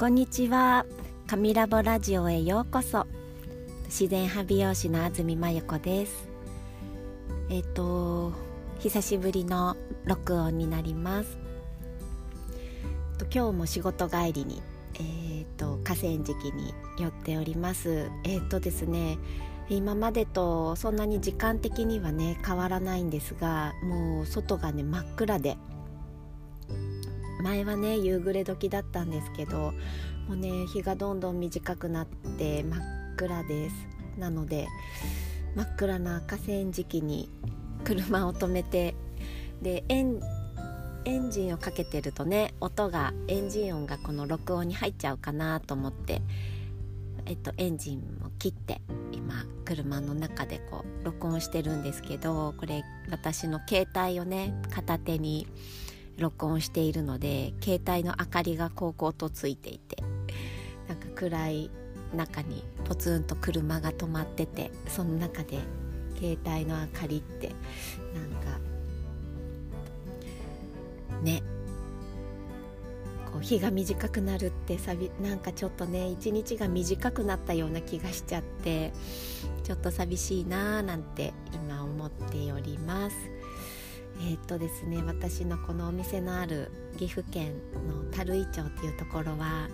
こんにちは。神ラボラジオへようこそ。自然派美容師の安住真由子です。えっ、と久しぶりの録音になります。今日も仕事帰りにえっ、と河川敷に寄っております。えっ、とですね今までとそんなに時間的にはね変わらないんですがもう外がね真っ暗で前はね夕暮れ時だったんですけどもうね日がどんどん短くなって真っ暗です。なので真っ暗な河川敷に車を止めてでエンエンジンをかけてるとね音がエンジン音がこの録音に入っちゃうかなと思って、えっと、エンジンを切って今車の中でこう録音してるんですけどこれ私の携帯をね片手に録音しているので携帯の明かりがこうこうとついていてなんか暗い中にポツンと車が止まっててその中で携帯の明かりってなんかねこう日が短くなるってさびなんかちょっとね一日が短くなったような気がしちゃってちょっと寂しいなーなんて今思っております。えー、っとですね私のこのお店のある岐阜県の樽井町っていうところは、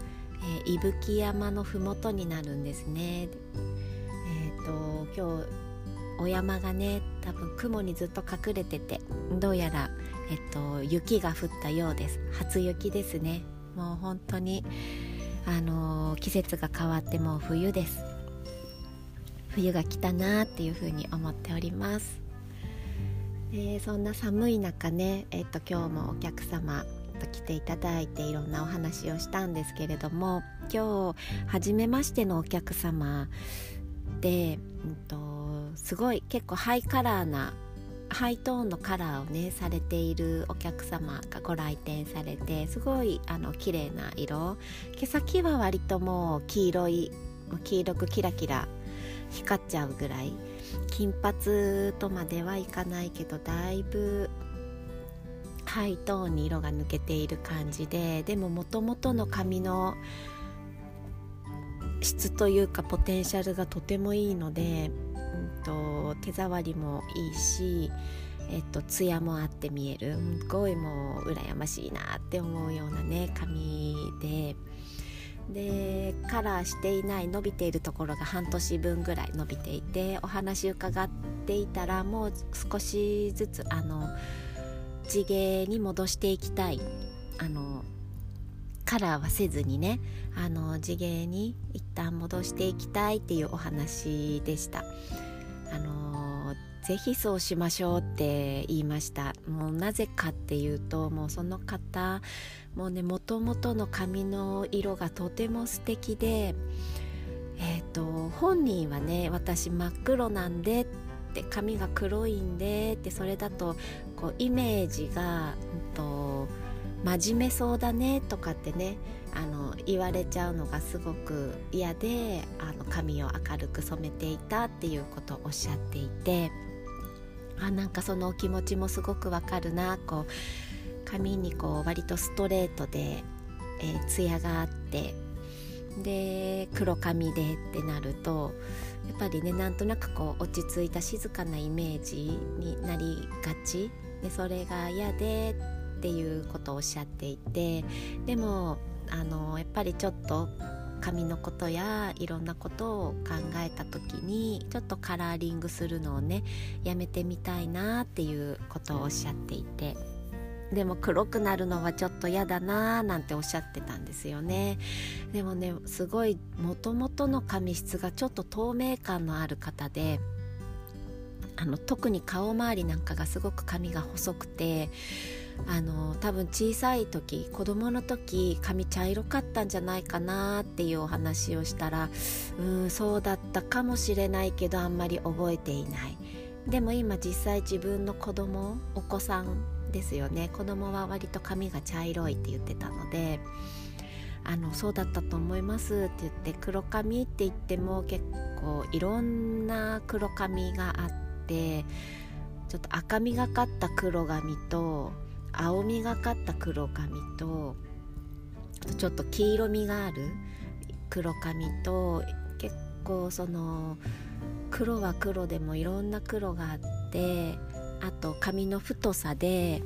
えー、伊吹山の麓になるんですね。えー、っと今日お山がね多分雲にずっと隠れててどうやら、えっと、雪が降ったようです。初雪ですね。もう本当にあのー、季節が変わってもう冬です。冬が来たなっていうふうに思っております。えー、そんな寒い中ね、えーと、今日もお客様と来ていただいていろんなお話をしたんですけれども今日初めましてのお客様で、うんと、すごい結構ハイカラーなハイトーンのカラーをねされているお客様がご来店されてすごいあの綺麗な色。毛先は割ともう黄色い黄色くキラキラ光っちゃうぐらい金髪とまではいかないけどだいぶハイトーンに色が抜けている感じででももともとの髪の質というかポテンシャルがとてもいいので、うんと、手触りもいいし、えっと、艶もあって見える。すごいもう羨ましいなって思うようなね髪で。でカラーしていない伸びているところが半年分ぐらい伸びていてお話伺っていたらもう少しずつあの地毛に戻していきたいあのカラーはせずにねあの地毛に一旦戻していきたいっていうお話でした。あのぜひそうしましょうって言いました。もうなぜかっていうともうその方もうねもともとの髪の色がとても素敵でえっ、ー、と本人はね私真っ黒なんでって髪が黒いんでってそれだとこうイメージが、うんと、真面目そうだねとかってねあの言われちゃうのがすごく嫌であの髪を明るく染めていたっていうことをおっしゃっていて。あなんかその気持ちもすごくわかるな。こう髪にこう割とストレートで、えー、艶があってで黒髪でってなるとやっぱりねなんとなくこう落ち着いた静かなイメージになりがち。でそれが嫌でっていうことをおっしゃっていてでもあのやっぱりちょっと髪のことやいろんなことを考えた時にちょっとカラーリングするのをねやめてみたいなっていうことをおっしゃっていて。でも黒くなるのはちょっと嫌だなーなんておっしゃってたんですよね。でもねすごいもともとの髪質がちょっと透明感のある方であの特に顔周りなんかがすごく髪が細くてあの多分小さい時子供の時髪茶色かったんじゃないかなっていうお話をしたらうんそうだったかもしれないけどあんまり覚えていない。でも今実際自分の子供お子さんですよね。子供は割と髪が茶色いって言ってたのであのそうだったと思いますって言って黒髪って言っても結構いろんな黒髪があってちょっと赤みがかった黒髪と青みがかった黒髪とちょっと黄色みがある黒髪と結構その黒は黒でもいろんな黒があってあと髪の太さで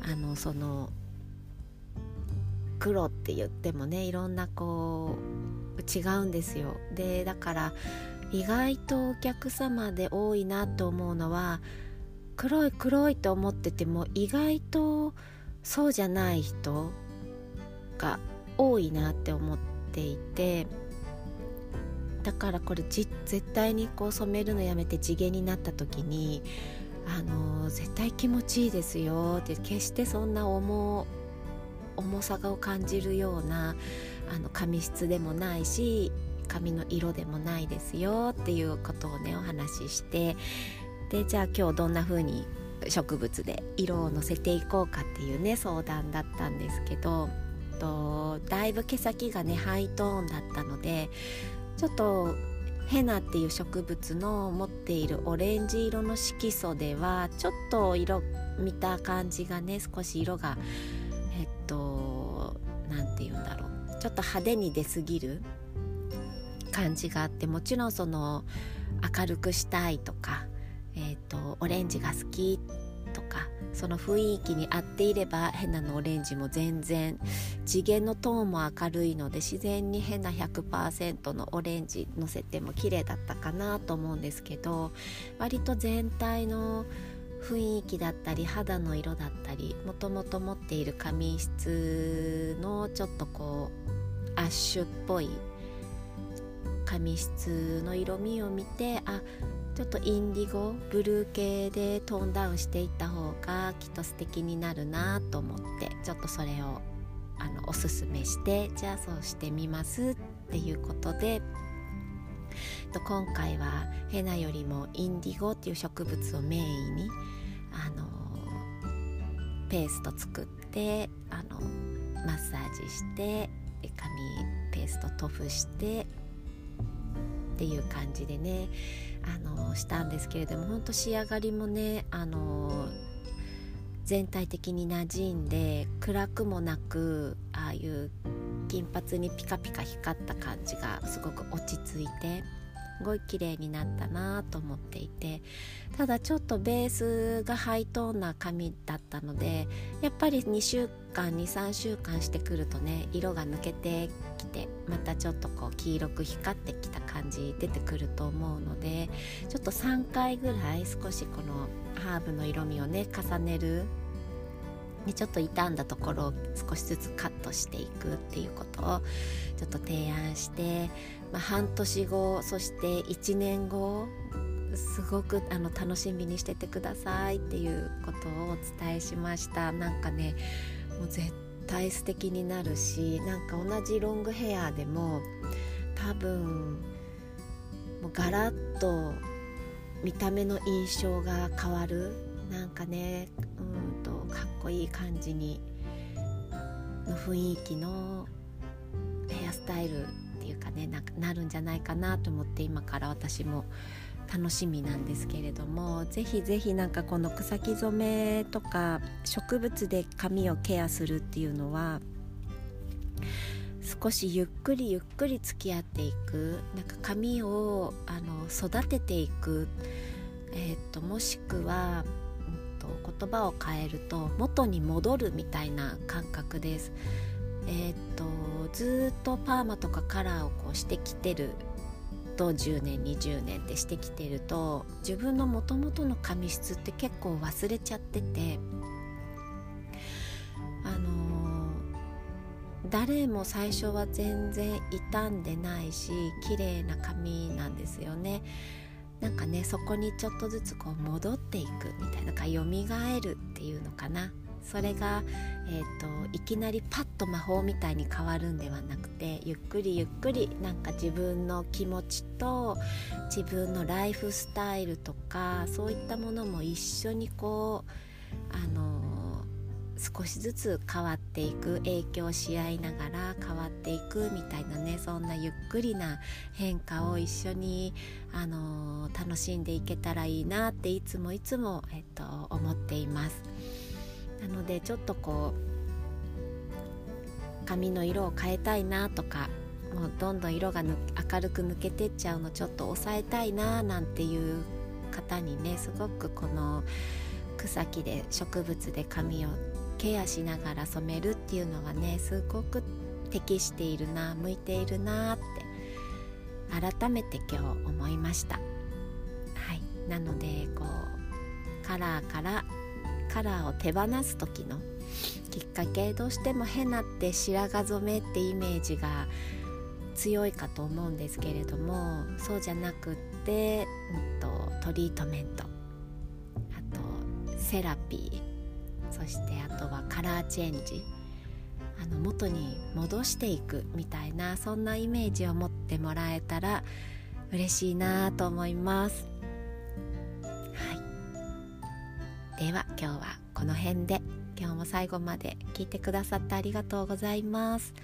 あのその黒って言ってもねいろんなこう違うんですよ。でだから意外とお客様で多いなと思うのは黒い黒いと思ってても意外とそうじゃない人が多いなって思っていてだからこれ絶対にこう染めるのやめて地毛になった時にあの絶対気持ちいいですよって決してそんな重重さを感じるようなあの髪質でもないし髪の色でもないですよっていうことをねお話ししてでじゃあ今日どんな風に植物で色をのせていこうかっていうね相談だったんですけどとだいぶ毛先がねハイトーンだったのでちょっとヘナっていう植物の持っているオレンジ色の色素ではちょっと色見た感じがね少し色がえっと何て言うんだろう。ちょっと派手に出過ぎる感じがあってもちろんその明るくしたいとか、えっとオレンジが好きとかその雰囲気に合っていれば変なのオレンジも全然次元のトーンも明るいので自然に変な100%のオレンジのせても綺麗だったかなと思うんですけど割と全体の雰囲気だったり肌の色だったりもともと持っている髪質のちょっとこうアッシュっぽい髪質の色味を見てあちょっとインディゴブルー系でトーンダウンしていった方がきっと素敵になるなと思ってちょっとそれをあのおすすめしてじゃあそうしてみますっていうことで今回はヘナよりもインディゴっていう植物をメインにあのペースト作ってあのマッサージして髪ペースト塗布してっていう感じでねあのしたんですけれども本当仕上がりもねあの全体的に馴染んで暗くもなくああいう金髪にピカピカ光った感じがすごく落ち着いてすごい綺麗になったなと思っていてただちょっとベースがハイトーンな髪だったのでやっぱり2週間23週間してくるとね色が抜けてきてまたちょっとこう黄色く光ってきた感じ出てくると思うのでちょっと3回ぐらい少しこのハーブの色味をね重ねるにちょっと傷んだところを少しずつカットしていくっていうことをちょっと提案して、まあ、半年後そして1年後すごくあの楽しみにしててくださいっていうことをお伝えしました。なんかねもう絶対素敵になるしなんか同じロングヘアでも多分もうガラッと見た目の印象が変わる。なんかねうんかっこいい感じにの雰囲気のヘアスタイルっていうかねななるんじゃないかなと思って今から私も楽しみなんですけれどもぜひぜひなんかこの草木染めとか植物で髪をケアするっていうのは少しゆっくりゆっくり付き合っていくなんか髪をあの育てていく、えーと、もしくは、と、言葉を変えると元に戻るみたいな感覚です。えーとずっとパーマとかカラーをこうしてきてると10年20年ってしてきてると自分のもともとの髪質って結構忘れちゃっててあのー、誰も最初は全然傷んでないし綺麗な髪なんですよね。なんかねそこにちょっとずつこう戻っていくみたいなかよみがえるっていうのかな。それが、えーと、いきなりパッと魔法みたいに変わるんではなくてゆっくりゆっくりなんか自分の気持ちと自分のライフスタイルとかそういったものも一緒にこうあの少しずつ変わっていく影響し合いながら変わっていくみたいなねそんなゆっくりな変化を一緒に、あの楽しんでいけたらいいなっていつもいつも、えっと、思っています。なのでちょっとこう髪の色を変えたいなとかもうどんどん色が明るく抜けてっちゃうのちょっと抑えたいななんていう方にねすごくこの草木で植物で髪をケアしながら染めるっていうのはねすごく適しているな向いているなって改めて今日思いました。はい。なのでこうカラーからカラーを手放す時のきっかけどうしてもヘナって白髪染めってイメージが強いかと思うんですけれどもそうじゃなくって、うんと、トリートメント。あとセラピー。そしてあとはカラーチェンジ。あの元に戻していくみたいなそんなイメージを持ってもらえたら嬉しいなと思います。はい。では今日はこの辺で。今日も最後まで聞いてくださってありがとうございます。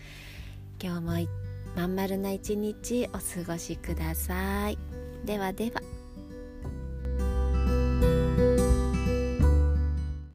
今日もまん丸な一日お過ごしください。ではでは。